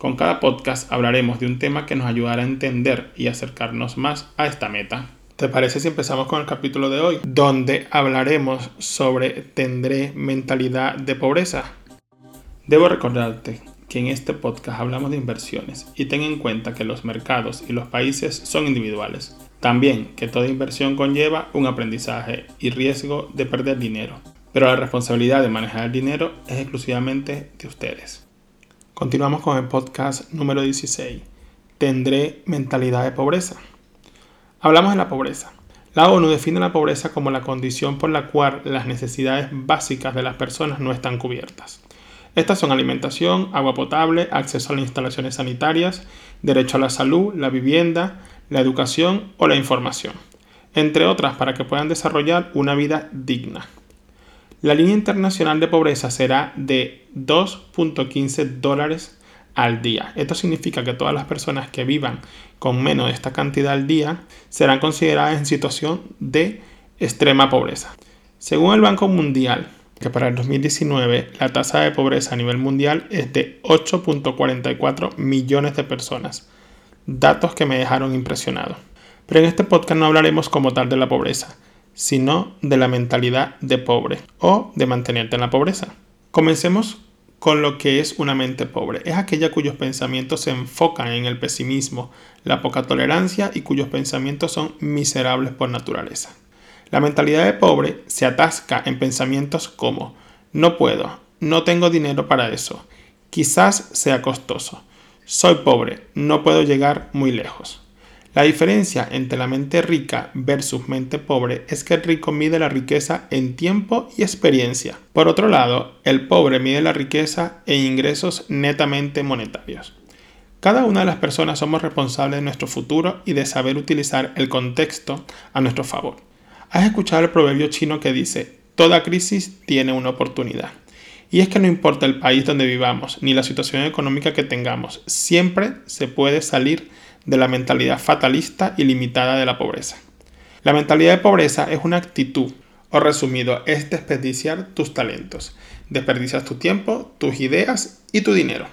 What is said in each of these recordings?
con cada podcast hablaremos de un tema que nos ayudará a entender y acercarnos más a esta meta. ¿Te parece si empezamos con el capítulo de hoy, donde hablaremos sobre ¿tendré mentalidad de pobreza? Debo recordarte que en este podcast hablamos de inversiones y ten en cuenta que los mercados y los países son individuales. También que toda inversión conlleva un aprendizaje y riesgo de perder dinero, pero la responsabilidad de manejar el dinero es exclusivamente de ustedes. Continuamos con el podcast número 16. ¿Tendré mentalidad de pobreza? Hablamos de la pobreza. La ONU define la pobreza como la condición por la cual las necesidades básicas de las personas no están cubiertas. Estas son alimentación, agua potable, acceso a las instalaciones sanitarias, derecho a la salud, la vivienda, la educación o la información, entre otras para que puedan desarrollar una vida digna. La línea internacional de pobreza será de 2.15 dólares al día. Esto significa que todas las personas que vivan con menos de esta cantidad al día serán consideradas en situación de extrema pobreza. Según el Banco Mundial, que para el 2019 la tasa de pobreza a nivel mundial es de 8.44 millones de personas. Datos que me dejaron impresionado. Pero en este podcast no hablaremos como tal de la pobreza, sino de la mentalidad de pobre o de mantenerte en la pobreza. Comencemos con lo que es una mente pobre. Es aquella cuyos pensamientos se enfocan en el pesimismo, la poca tolerancia y cuyos pensamientos son miserables por naturaleza. La mentalidad de pobre se atasca en pensamientos como no puedo, no tengo dinero para eso, quizás sea costoso, soy pobre, no puedo llegar muy lejos. La diferencia entre la mente rica versus mente pobre es que el rico mide la riqueza en tiempo y experiencia. Por otro lado, el pobre mide la riqueza en ingresos netamente monetarios. Cada una de las personas somos responsables de nuestro futuro y de saber utilizar el contexto a nuestro favor. ¿Has escuchado el proverbio chino que dice, toda crisis tiene una oportunidad? Y es que no importa el país donde vivamos ni la situación económica que tengamos, siempre se puede salir de la mentalidad fatalista y limitada de la pobreza. La mentalidad de pobreza es una actitud, o resumido, es desperdiciar tus talentos, desperdicias tu tiempo, tus ideas y tu dinero.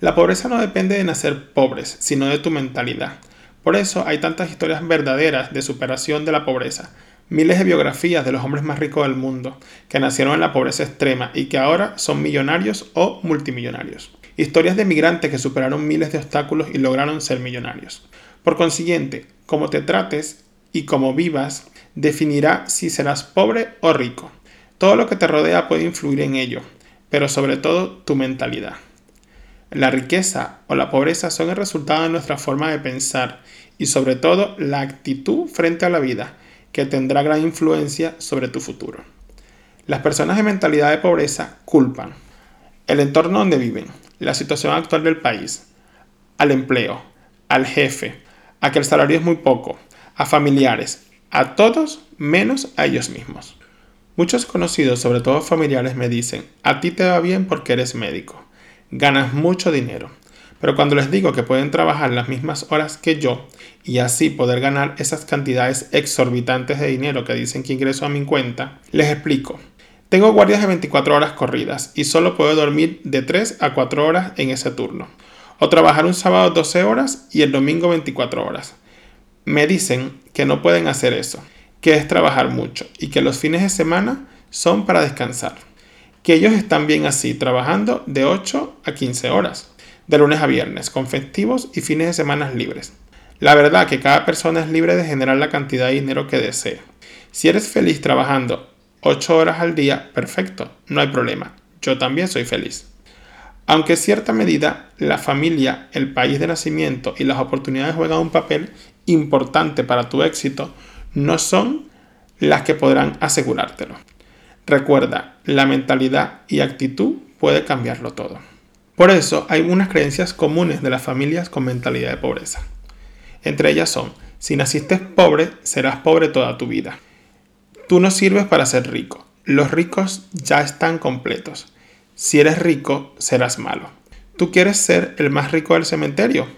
La pobreza no depende de nacer pobres, sino de tu mentalidad. Por eso hay tantas historias verdaderas de superación de la pobreza, miles de biografías de los hombres más ricos del mundo, que nacieron en la pobreza extrema y que ahora son millonarios o multimillonarios. Historias de migrantes que superaron miles de obstáculos y lograron ser millonarios. Por consiguiente, cómo te trates y cómo vivas definirá si serás pobre o rico. Todo lo que te rodea puede influir en ello, pero sobre todo tu mentalidad. La riqueza o la pobreza son el resultado de nuestra forma de pensar y sobre todo la actitud frente a la vida, que tendrá gran influencia sobre tu futuro. Las personas de mentalidad de pobreza culpan el entorno donde viven, la situación actual del país, al empleo, al jefe, a que el salario es muy poco, a familiares, a todos menos a ellos mismos. Muchos conocidos, sobre todo familiares, me dicen, a ti te va bien porque eres médico, ganas mucho dinero. Pero cuando les digo que pueden trabajar las mismas horas que yo y así poder ganar esas cantidades exorbitantes de dinero que dicen que ingreso a mi cuenta, les explico, tengo guardias de 24 horas corridas y solo puedo dormir de 3 a 4 horas en ese turno. O trabajar un sábado 12 horas y el domingo 24 horas. Me dicen que no pueden hacer eso, que es trabajar mucho y que los fines de semana son para descansar. Que ellos están bien así, trabajando de 8 a 15 horas, de lunes a viernes, con festivos y fines de semana libres. La verdad que cada persona es libre de generar la cantidad de dinero que desee. Si eres feliz trabajando 8 horas al día, perfecto, no hay problema. Yo también soy feliz. Aunque en cierta medida la familia, el país de nacimiento y las oportunidades juegan un papel importante para tu éxito, no son las que podrán asegurártelo. Recuerda, la mentalidad y actitud puede cambiarlo todo. Por eso hay unas creencias comunes de las familias con mentalidad de pobreza. Entre ellas son, si naciste pobre, serás pobre toda tu vida. Tú no sirves para ser rico. Los ricos ya están completos. Si eres rico, serás malo. ¿Tú quieres ser el más rico del cementerio?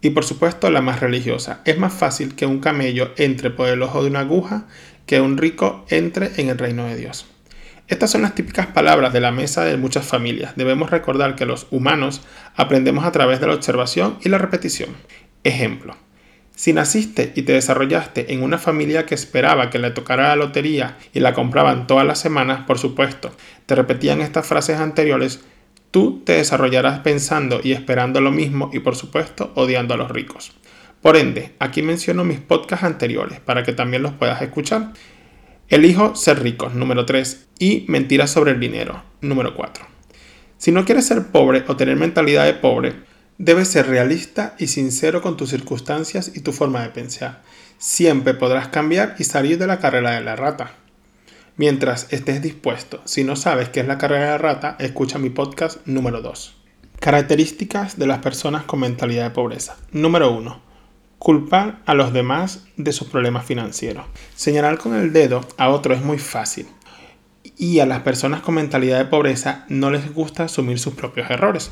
Y por supuesto la más religiosa. Es más fácil que un camello entre por el ojo de una aguja que un rico entre en el reino de Dios. Estas son las típicas palabras de la mesa de muchas familias. Debemos recordar que los humanos aprendemos a través de la observación y la repetición. Ejemplo. Si naciste y te desarrollaste en una familia que esperaba que le tocara la lotería y la compraban todas las semanas, por supuesto, te repetían estas frases anteriores, tú te desarrollarás pensando y esperando lo mismo y por supuesto odiando a los ricos. Por ende, aquí menciono mis podcasts anteriores para que también los puedas escuchar. Elijo ser rico, número 3, y mentiras sobre el dinero, número 4. Si no quieres ser pobre o tener mentalidad de pobre, debes ser realista y sincero con tus circunstancias y tu forma de pensar. Siempre podrás cambiar y salir de la carrera de la rata. Mientras estés dispuesto, si no sabes qué es la carrera de la rata, escucha mi podcast número 2. Características de las personas con mentalidad de pobreza. Número 1 Culpar a los demás de sus problemas financieros. Señalar con el dedo a otro es muy fácil. Y a las personas con mentalidad de pobreza no les gusta asumir sus propios errores.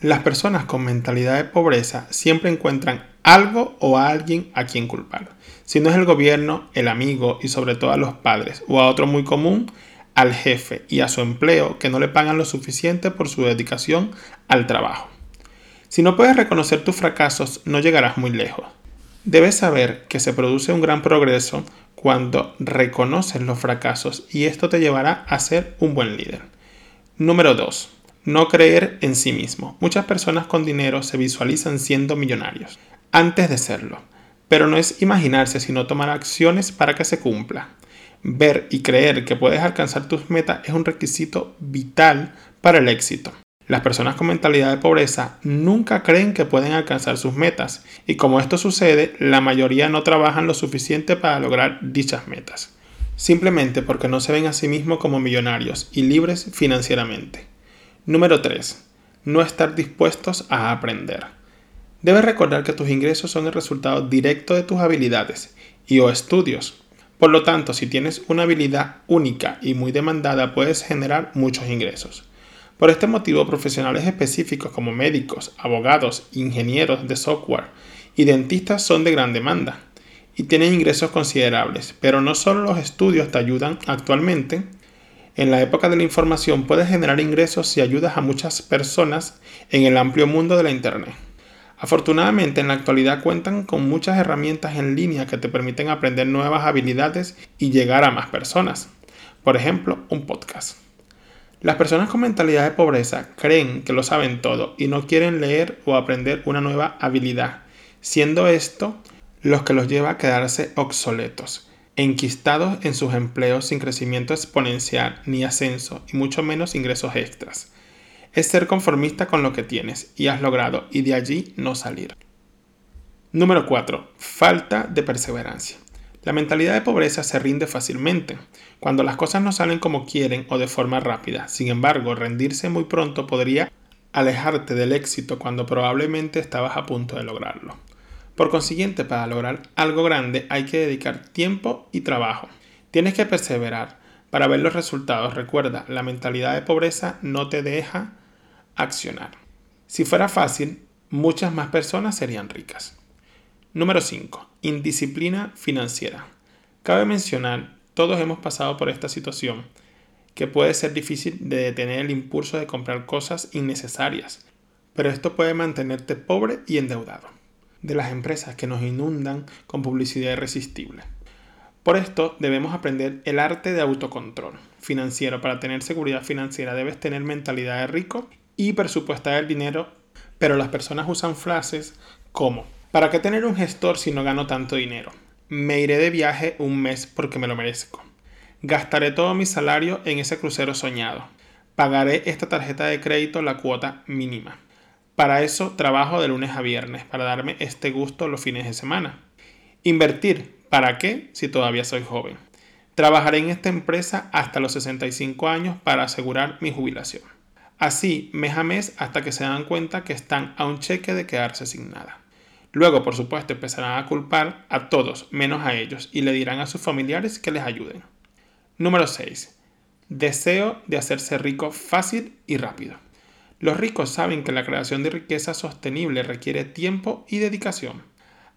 Las personas con mentalidad de pobreza siempre encuentran algo o a alguien a quien culpar. Si no es el gobierno, el amigo y sobre todo a los padres o a otro muy común, al jefe y a su empleo que no le pagan lo suficiente por su dedicación al trabajo. Si no puedes reconocer tus fracasos, no llegarás muy lejos. Debes saber que se produce un gran progreso cuando reconoces los fracasos y esto te llevará a ser un buen líder. Número 2. No creer en sí mismo. Muchas personas con dinero se visualizan siendo millonarios antes de serlo, pero no es imaginarse sino tomar acciones para que se cumpla. Ver y creer que puedes alcanzar tus metas es un requisito vital para el éxito. Las personas con mentalidad de pobreza nunca creen que pueden alcanzar sus metas y como esto sucede, la mayoría no trabajan lo suficiente para lograr dichas metas, simplemente porque no se ven a sí mismos como millonarios y libres financieramente. Número 3. No estar dispuestos a aprender. Debes recordar que tus ingresos son el resultado directo de tus habilidades y o estudios. Por lo tanto, si tienes una habilidad única y muy demandada, puedes generar muchos ingresos. Por este motivo, profesionales específicos como médicos, abogados, ingenieros de software y dentistas son de gran demanda y tienen ingresos considerables. Pero no solo los estudios te ayudan actualmente. En la época de la información puedes generar ingresos si ayudas a muchas personas en el amplio mundo de la Internet. Afortunadamente en la actualidad cuentan con muchas herramientas en línea que te permiten aprender nuevas habilidades y llegar a más personas. Por ejemplo, un podcast. Las personas con mentalidad de pobreza creen que lo saben todo y no quieren leer o aprender una nueva habilidad, siendo esto los que los lleva a quedarse obsoletos, enquistados en sus empleos sin crecimiento exponencial ni ascenso y mucho menos ingresos extras. Es ser conformista con lo que tienes y has logrado y de allí no salir. Número 4. Falta de perseverancia. La mentalidad de pobreza se rinde fácilmente, cuando las cosas no salen como quieren o de forma rápida. Sin embargo, rendirse muy pronto podría alejarte del éxito cuando probablemente estabas a punto de lograrlo. Por consiguiente, para lograr algo grande hay que dedicar tiempo y trabajo. Tienes que perseverar para ver los resultados. Recuerda, la mentalidad de pobreza no te deja accionar. Si fuera fácil, muchas más personas serían ricas. Número 5. Indisciplina financiera. Cabe mencionar, todos hemos pasado por esta situación, que puede ser difícil de detener el impulso de comprar cosas innecesarias, pero esto puede mantenerte pobre y endeudado. De las empresas que nos inundan con publicidad irresistible. Por esto debemos aprender el arte de autocontrol financiero. Para tener seguridad financiera debes tener mentalidad de rico y presupuestar el dinero, pero las personas usan frases como ¿Para qué tener un gestor si no gano tanto dinero? Me iré de viaje un mes porque me lo merezco. Gastaré todo mi salario en ese crucero soñado. Pagaré esta tarjeta de crédito la cuota mínima. Para eso trabajo de lunes a viernes, para darme este gusto los fines de semana. Invertir. ¿Para qué si todavía soy joven? Trabajaré en esta empresa hasta los 65 años para asegurar mi jubilación. Así, mes a mes hasta que se dan cuenta que están a un cheque de quedarse sin nada. Luego, por supuesto, empezarán a culpar a todos menos a ellos y le dirán a sus familiares que les ayuden. Número 6. Deseo de hacerse rico fácil y rápido. Los ricos saben que la creación de riqueza sostenible requiere tiempo y dedicación.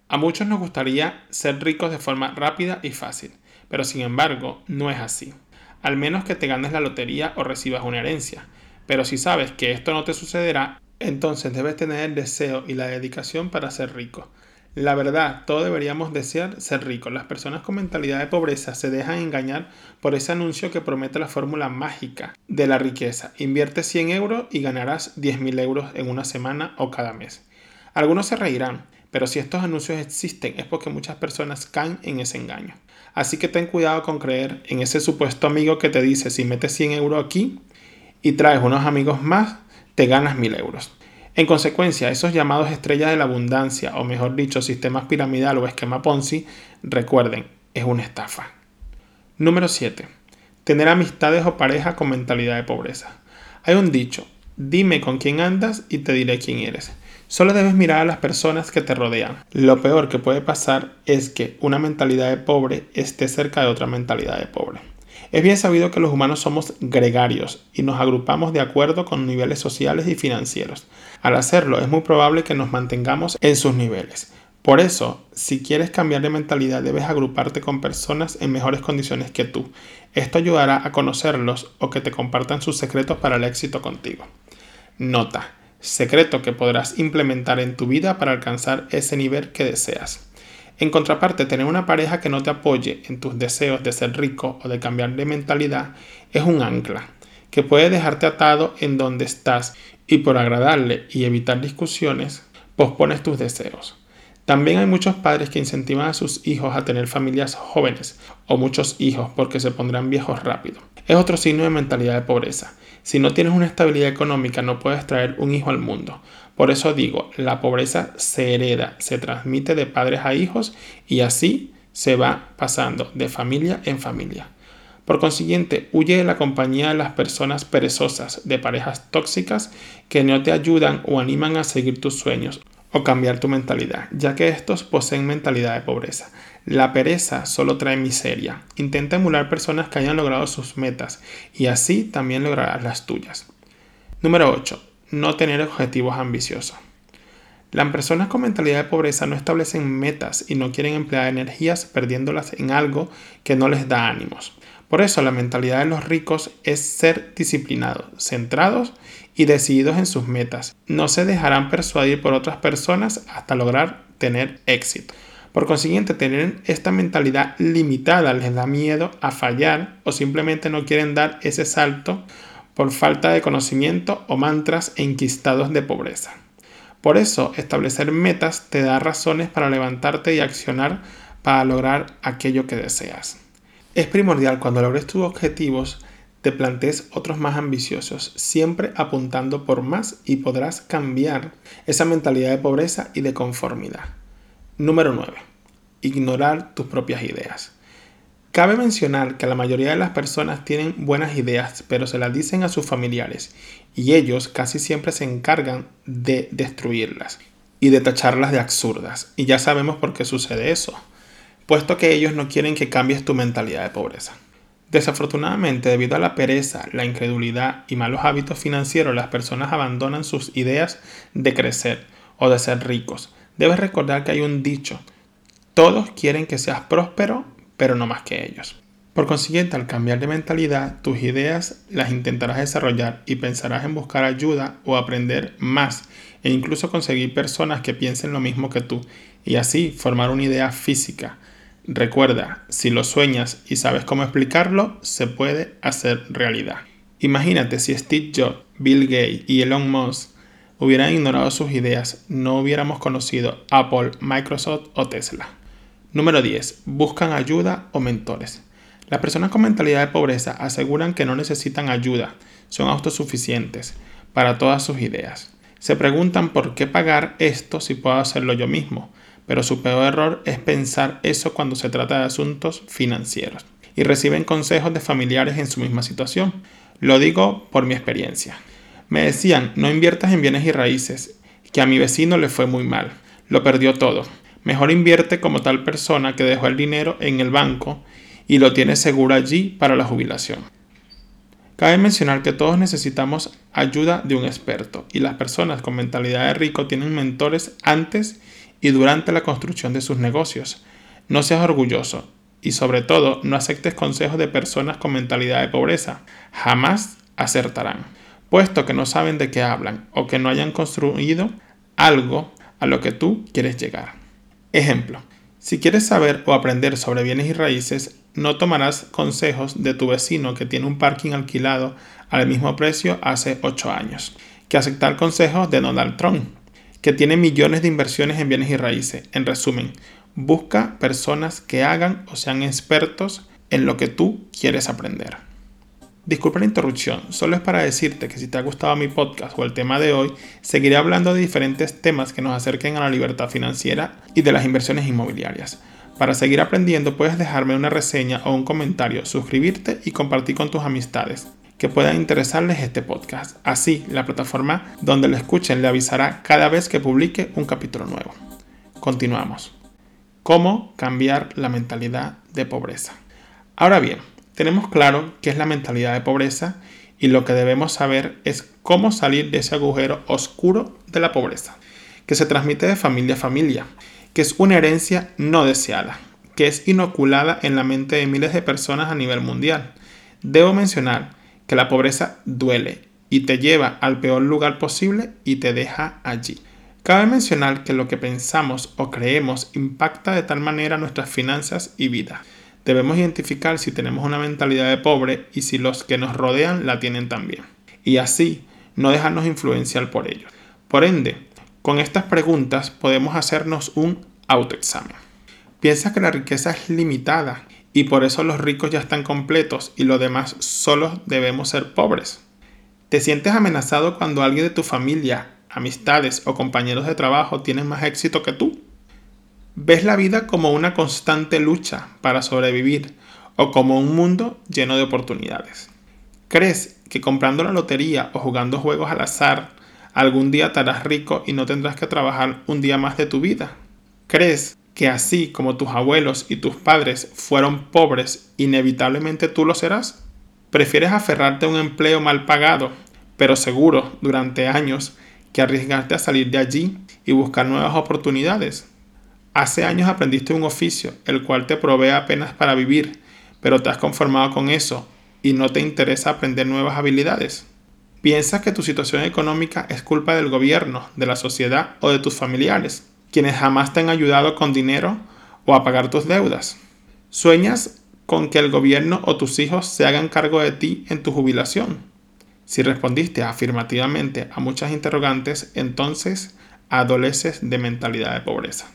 A muchos nos gustaría ser ricos de forma rápida y fácil, pero sin embargo no es así. Al menos que te ganes la lotería o recibas una herencia. Pero si sabes que esto no te sucederá, entonces debes tener el deseo y la dedicación para ser rico. La verdad, todos deberíamos desear ser ricos. Las personas con mentalidad de pobreza se dejan engañar por ese anuncio que promete la fórmula mágica de la riqueza. Invierte 100 euros y ganarás 10.000 euros en una semana o cada mes. Algunos se reirán, pero si estos anuncios existen es porque muchas personas caen en ese engaño. Así que ten cuidado con creer en ese supuesto amigo que te dice si metes 100 euros aquí y traes unos amigos más, te ganas 1000 euros. En consecuencia, esos llamados estrellas de la abundancia, o mejor dicho, sistemas piramidal o esquema Ponzi, recuerden, es una estafa. Número 7. Tener amistades o pareja con mentalidad de pobreza. Hay un dicho, dime con quién andas y te diré quién eres. Solo debes mirar a las personas que te rodean. Lo peor que puede pasar es que una mentalidad de pobre esté cerca de otra mentalidad de pobre. Es bien sabido que los humanos somos gregarios y nos agrupamos de acuerdo con niveles sociales y financieros. Al hacerlo es muy probable que nos mantengamos en sus niveles. Por eso, si quieres cambiar de mentalidad, debes agruparte con personas en mejores condiciones que tú. Esto ayudará a conocerlos o que te compartan sus secretos para el éxito contigo. Nota, secreto que podrás implementar en tu vida para alcanzar ese nivel que deseas. En contraparte, tener una pareja que no te apoye en tus deseos de ser rico o de cambiar de mentalidad es un ancla que puede dejarte atado en donde estás y por agradarle y evitar discusiones, pospones tus deseos. También hay muchos padres que incentivan a sus hijos a tener familias jóvenes o muchos hijos porque se pondrán viejos rápido. Es otro signo de mentalidad de pobreza. Si no tienes una estabilidad económica no puedes traer un hijo al mundo. Por eso digo, la pobreza se hereda, se transmite de padres a hijos y así se va pasando de familia en familia. Por consiguiente, huye de la compañía de las personas perezosas, de parejas tóxicas que no te ayudan o animan a seguir tus sueños o cambiar tu mentalidad, ya que estos poseen mentalidad de pobreza. La pereza solo trae miseria. Intenta emular personas que hayan logrado sus metas y así también lograrás las tuyas. Número 8 no tener objetivos ambiciosos. Las personas con mentalidad de pobreza no establecen metas y no quieren emplear energías perdiéndolas en algo que no les da ánimos. Por eso la mentalidad de los ricos es ser disciplinados, centrados y decididos en sus metas. No se dejarán persuadir por otras personas hasta lograr tener éxito. Por consiguiente, tener esta mentalidad limitada les da miedo a fallar o simplemente no quieren dar ese salto por falta de conocimiento o mantras enquistados de pobreza. Por eso, establecer metas te da razones para levantarte y accionar para lograr aquello que deseas. Es primordial cuando logres tus objetivos te plantees otros más ambiciosos, siempre apuntando por más y podrás cambiar esa mentalidad de pobreza y de conformidad. Número 9. Ignorar tus propias ideas. Cabe mencionar que la mayoría de las personas tienen buenas ideas, pero se las dicen a sus familiares, y ellos casi siempre se encargan de destruirlas y de tacharlas de absurdas. Y ya sabemos por qué sucede eso, puesto que ellos no quieren que cambies tu mentalidad de pobreza. Desafortunadamente, debido a la pereza, la incredulidad y malos hábitos financieros, las personas abandonan sus ideas de crecer o de ser ricos. Debes recordar que hay un dicho, todos quieren que seas próspero pero no más que ellos. Por consiguiente, al cambiar de mentalidad, tus ideas las intentarás desarrollar y pensarás en buscar ayuda o aprender más e incluso conseguir personas que piensen lo mismo que tú y así formar una idea física. Recuerda, si lo sueñas y sabes cómo explicarlo, se puede hacer realidad. Imagínate si Steve Jobs, Bill Gates y Elon Musk hubieran ignorado sus ideas, no hubiéramos conocido Apple, Microsoft o Tesla. Número 10. Buscan ayuda o mentores. Las personas con mentalidad de pobreza aseguran que no necesitan ayuda, son autosuficientes para todas sus ideas. Se preguntan por qué pagar esto si puedo hacerlo yo mismo, pero su peor error es pensar eso cuando se trata de asuntos financieros y reciben consejos de familiares en su misma situación. Lo digo por mi experiencia. Me decían, no inviertas en bienes y raíces, que a mi vecino le fue muy mal. lo perdió todo. Mejor invierte como tal persona que dejó el dinero en el banco y lo tiene seguro allí para la jubilación. Cabe mencionar que todos necesitamos ayuda de un experto y las personas con mentalidad de rico tienen mentores antes y durante la construcción de sus negocios. No seas orgulloso y sobre todo no aceptes consejos de personas con mentalidad de pobreza. Jamás acertarán, puesto que no saben de qué hablan o que no hayan construido algo a lo que tú quieres llegar. Ejemplo, si quieres saber o aprender sobre bienes y raíces, no tomarás consejos de tu vecino que tiene un parking alquilado al mismo precio hace 8 años, que aceptar consejos de Donald Trump, que tiene millones de inversiones en bienes y raíces. En resumen, busca personas que hagan o sean expertos en lo que tú quieres aprender. Disculpa la interrupción, solo es para decirte que si te ha gustado mi podcast o el tema de hoy, seguiré hablando de diferentes temas que nos acerquen a la libertad financiera y de las inversiones inmobiliarias. Para seguir aprendiendo puedes dejarme una reseña o un comentario, suscribirte y compartir con tus amistades que puedan interesarles este podcast. Así, la plataforma donde lo escuchen le avisará cada vez que publique un capítulo nuevo. Continuamos. ¿Cómo cambiar la mentalidad de pobreza? Ahora bien, tenemos claro qué es la mentalidad de pobreza y lo que debemos saber es cómo salir de ese agujero oscuro de la pobreza, que se transmite de familia a familia, que es una herencia no deseada, que es inoculada en la mente de miles de personas a nivel mundial. Debo mencionar que la pobreza duele y te lleva al peor lugar posible y te deja allí. Cabe mencionar que lo que pensamos o creemos impacta de tal manera nuestras finanzas y vida. Debemos identificar si tenemos una mentalidad de pobre y si los que nos rodean la tienen también. Y así no dejarnos influenciar por ellos. Por ende, con estas preguntas podemos hacernos un autoexamen. Piensa que la riqueza es limitada y por eso los ricos ya están completos y los demás solo debemos ser pobres. ¿Te sientes amenazado cuando alguien de tu familia, amistades o compañeros de trabajo tienen más éxito que tú? ¿Ves la vida como una constante lucha para sobrevivir o como un mundo lleno de oportunidades? ¿Crees que comprando la lotería o jugando juegos al azar algún día te harás rico y no tendrás que trabajar un día más de tu vida? ¿Crees que así como tus abuelos y tus padres fueron pobres, inevitablemente tú lo serás? ¿Prefieres aferrarte a un empleo mal pagado, pero seguro durante años, que arriesgarte a salir de allí y buscar nuevas oportunidades? Hace años aprendiste un oficio, el cual te provee apenas para vivir, pero te has conformado con eso y no te interesa aprender nuevas habilidades. Piensas que tu situación económica es culpa del gobierno, de la sociedad o de tus familiares, quienes jamás te han ayudado con dinero o a pagar tus deudas. Sueñas con que el gobierno o tus hijos se hagan cargo de ti en tu jubilación. Si respondiste afirmativamente a muchas interrogantes, entonces adoleces de mentalidad de pobreza.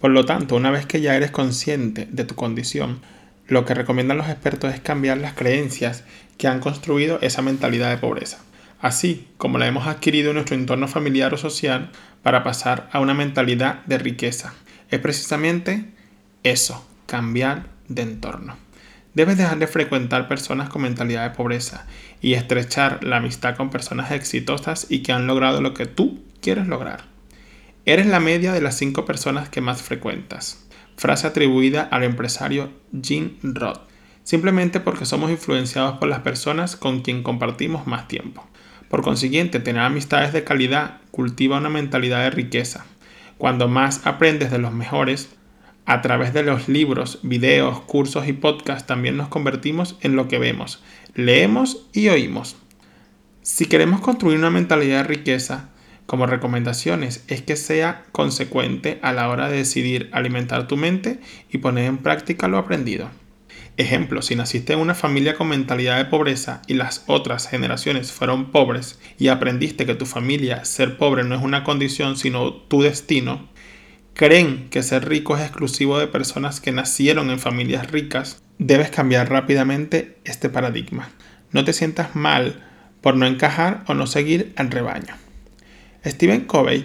Por lo tanto, una vez que ya eres consciente de tu condición, lo que recomiendan los expertos es cambiar las creencias que han construido esa mentalidad de pobreza, así como la hemos adquirido en nuestro entorno familiar o social para pasar a una mentalidad de riqueza. Es precisamente eso, cambiar de entorno. Debes dejar de frecuentar personas con mentalidad de pobreza y estrechar la amistad con personas exitosas y que han logrado lo que tú quieres lograr. Eres la media de las cinco personas que más frecuentas. Frase atribuida al empresario Jim Roth. Simplemente porque somos influenciados por las personas con quien compartimos más tiempo. Por consiguiente, tener amistades de calidad cultiva una mentalidad de riqueza. Cuando más aprendes de los mejores, a través de los libros, videos, cursos y podcasts también nos convertimos en lo que vemos, leemos y oímos. Si queremos construir una mentalidad de riqueza, como recomendaciones es que sea consecuente a la hora de decidir alimentar tu mente y poner en práctica lo aprendido. Ejemplo, si naciste en una familia con mentalidad de pobreza y las otras generaciones fueron pobres y aprendiste que tu familia ser pobre no es una condición sino tu destino, creen que ser rico es exclusivo de personas que nacieron en familias ricas, debes cambiar rápidamente este paradigma. No te sientas mal por no encajar o no seguir al rebaño. Stephen Covey,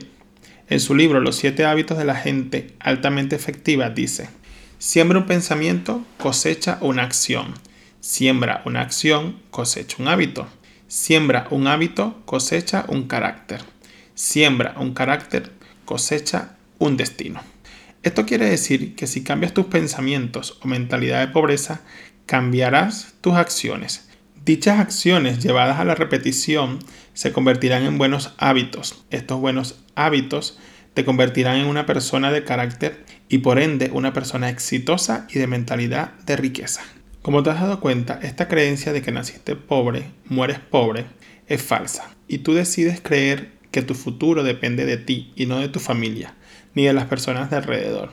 en su libro Los siete hábitos de la gente altamente efectiva, dice, siembra un pensamiento, cosecha una acción. Siembra una acción, cosecha un hábito. Siembra un hábito, cosecha un carácter. Siembra un carácter, cosecha un destino. Esto quiere decir que si cambias tus pensamientos o mentalidad de pobreza, cambiarás tus acciones. Dichas acciones llevadas a la repetición se convertirán en buenos hábitos. Estos buenos hábitos te convertirán en una persona de carácter y por ende una persona exitosa y de mentalidad de riqueza. Como te has dado cuenta, esta creencia de que naciste pobre, mueres pobre, es falsa. Y tú decides creer que tu futuro depende de ti y no de tu familia, ni de las personas de alrededor.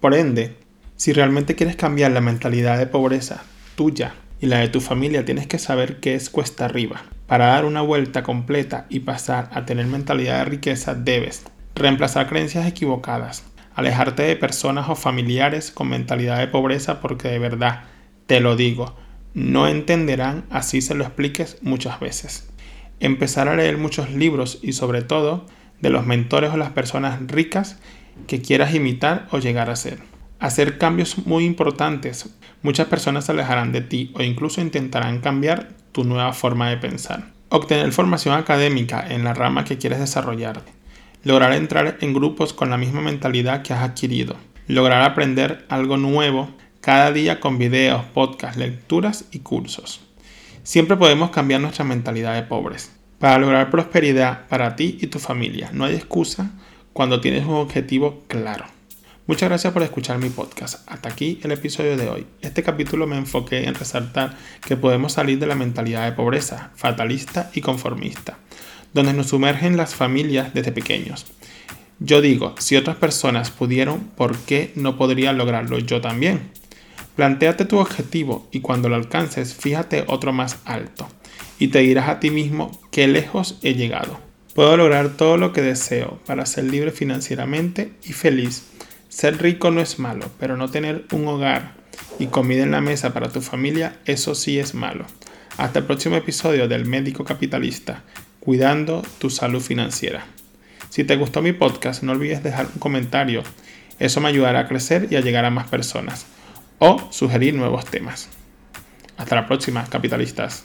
Por ende, si realmente quieres cambiar la mentalidad de pobreza tuya y la de tu familia, tienes que saber qué es cuesta arriba. Para dar una vuelta completa y pasar a tener mentalidad de riqueza, debes reemplazar creencias equivocadas, alejarte de personas o familiares con mentalidad de pobreza porque de verdad te lo digo, no entenderán así se lo expliques muchas veces. Empezar a leer muchos libros y sobre todo de los mentores o las personas ricas que quieras imitar o llegar a ser. Hacer cambios muy importantes. Muchas personas se alejarán de ti o incluso intentarán cambiar tu nueva forma de pensar. Obtener formación académica en la rama que quieres desarrollar. Lograr entrar en grupos con la misma mentalidad que has adquirido. Lograr aprender algo nuevo cada día con videos, podcasts, lecturas y cursos. Siempre podemos cambiar nuestra mentalidad de pobres para lograr prosperidad para ti y tu familia. No hay excusa cuando tienes un objetivo claro. Muchas gracias por escuchar mi podcast. Hasta aquí el episodio de hoy. Este capítulo me enfoqué en resaltar que podemos salir de la mentalidad de pobreza, fatalista y conformista, donde nos sumergen las familias desde pequeños. Yo digo, si otras personas pudieron, ¿por qué no podría lograrlo yo también? Plantéate tu objetivo y cuando lo alcances, fíjate otro más alto y te dirás a ti mismo qué lejos he llegado. Puedo lograr todo lo que deseo para ser libre financieramente y feliz. Ser rico no es malo, pero no tener un hogar y comida en la mesa para tu familia, eso sí es malo. Hasta el próximo episodio del Médico Capitalista, cuidando tu salud financiera. Si te gustó mi podcast, no olvides dejar un comentario. Eso me ayudará a crecer y a llegar a más personas o sugerir nuevos temas. Hasta la próxima, capitalistas.